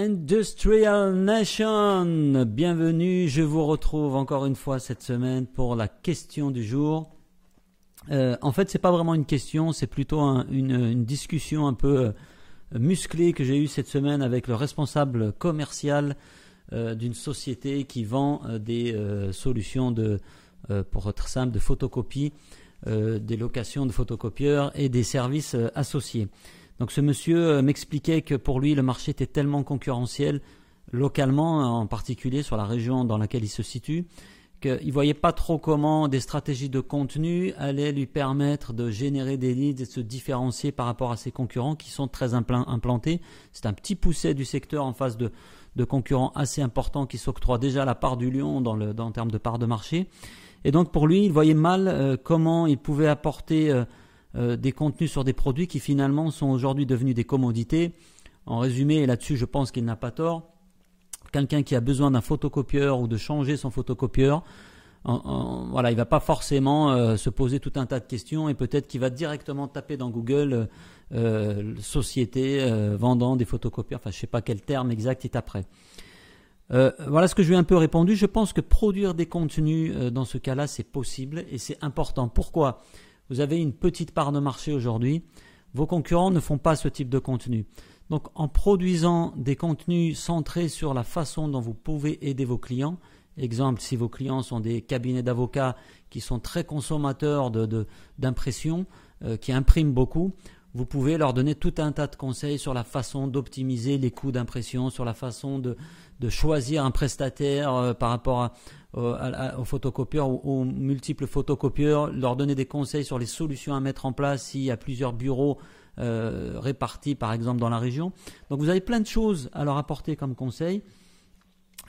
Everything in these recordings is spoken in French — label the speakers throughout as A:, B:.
A: Industrial Nation, bienvenue, je vous retrouve encore une fois cette semaine pour la question du jour. Euh, en fait, c'est pas vraiment une question, c'est plutôt une, discussion un peu euh, musclée que j'ai eue cette semaine avec le responsable commercial euh, d'une société qui vend des solutions de, pour être simple, de photocopie, des locations de photocopieurs et des services associés. Donc ce monsieur euh, m'expliquait que pour lui le marché était tellement concurrentiel localement en particulier sur la région dans laquelle il se situe qu'il ne voyait pas trop comment des stratégies de contenu allaient lui permettre de générer des leads et de se différencier par rapport à ses concurrents qui sont très implantés. C'est un petit pousset du secteur en face de, concurrents assez importants qui s'octroient déjà la part du lion dans en termes de part de marché. Et donc pour lui, il voyait mal euh, comment il pouvait apporter euh, euh, des contenus sur des produits qui finalement sont aujourd'hui devenus des commodités. En résumé, et là-dessus je pense qu'il n'a pas tort, quelqu'un qui a besoin d'un photocopieur ou de changer son photocopieur, voilà, il va pas forcément euh, se poser tout un tas de questions et peut-être qu'il va directement taper dans Google euh, société vendant des photocopieurs. Enfin, je sais pas quel terme exact est après. voilà ce que je lui ai un peu répondu. Je pense que produire des contenus dans ce cas-là, c'est possible et c'est important. Pourquoi? Vous avez une petite part de marché aujourd'hui. Vos concurrents ne font pas ce type de contenu. Donc en produisant des contenus centrés sur la façon dont vous pouvez aider vos clients, exemple si vos clients sont des cabinets d'avocats qui sont très consommateurs d'impression, de, euh, qui impriment beaucoup, vous pouvez leur donner tout un tas de conseils sur la façon d'optimiser les coûts d'impression, sur la façon de, choisir un prestataire euh, par rapport à, aux photocopieurs ou aux multiples photocopieurs, leur donner des conseils sur les solutions à mettre en place s'il y a plusieurs bureaux euh, répartis par exemple dans la région. Donc vous avez plein de choses à leur apporter comme conseil.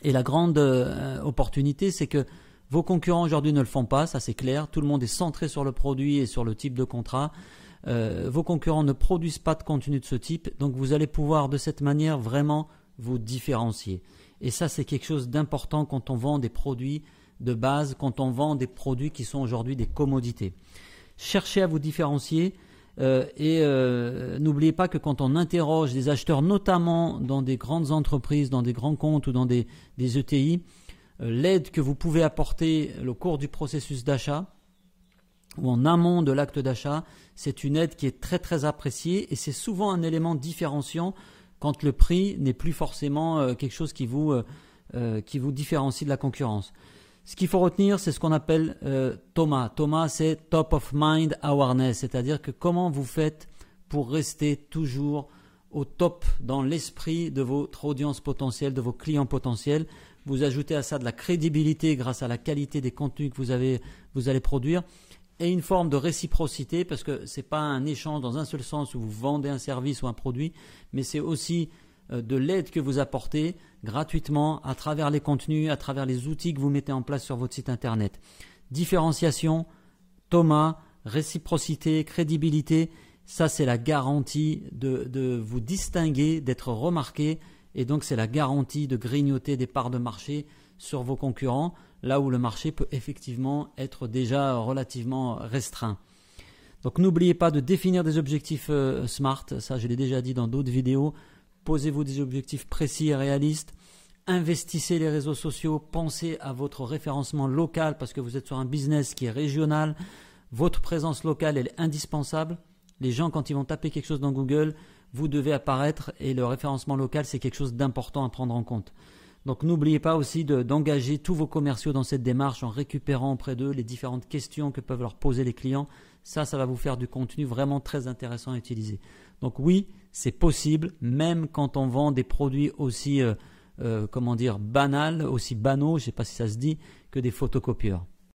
A: Et la grande euh, opportunité, c'est que vos concurrents aujourd'hui ne le font pas, ça c'est clair. Tout le monde est centré sur le produit et sur le type de contrat. Euh, vos concurrents ne produisent pas de contenu de ce type, donc vous allez pouvoir de cette manière vraiment vous différencier. Et ça, c'est quelque chose d'important quand on vend des produits de base, quand on vend des produits qui sont aujourd'hui des commodités. Cherchez à vous différencier euh, et euh, n'oubliez pas que quand on interroge des acheteurs, notamment dans des grandes entreprises, dans des grands comptes ou dans des, ETI, e l'aide que vous pouvez apporter au cours du processus d'achat ou en amont de l'acte d'achat, c'est une aide qui est très très appréciée et c'est souvent un élément différenciant quand le prix n'est plus forcément euh, quelque chose qui vous, euh, euh, qui vous différencie de la concurrence. Ce qu'il faut retenir, c'est ce qu'on appelle Thomas. Thomas, c'est top of mind awareness, c'est-à-dire que comment vous faites pour rester toujours au top dans l'esprit de votre audience potentielle, de vos clients potentiels. Vous ajoutez à ça de la crédibilité grâce à la qualité des contenus que vous, avez, vous allez produire et une forme de réciprocité parce que ce n'est pas un échange dans un seul sens où vous vendez un service ou un produit, mais c'est aussi euh, de l'aide que vous apportez gratuitement à travers les contenus, à travers les outils que vous mettez en place sur votre site internet. Différenciation, Thomas, réciprocité, crédibilité, ça c'est la garantie de vous distinguer, d'être remarqué, et donc c'est la garantie de grignoter des parts de marché sur vos concurrents là où le marché peut effectivement être déjà relativement restreint. Donc n'oubliez pas de définir des objectifs euh, SMART, ça je l'ai déjà dit dans d'autres vidéos. Posez-vous des objectifs précis et réalistes. Investissez les réseaux sociaux, pensez à votre référencement local parce que vous êtes sur un business qui est régional. Votre présence locale elle est indispensable. Les gens quand ils vont taper quelque chose dans Google, vous devez apparaître et le référencement local c'est quelque chose d'important à prendre en compte. Donc n'oubliez pas aussi d'engager tous vos commerciaux dans cette démarche en récupérant auprès d'eux les différentes questions que peuvent leur poser les clients. Ça, ça va vous faire du contenu vraiment très intéressant à utiliser. Donc oui, c'est possible, même quand on vend des produits aussi, euh, euh, comment dire, banals, aussi banaux, je ne sais pas si ça se dit, que des photocopieurs.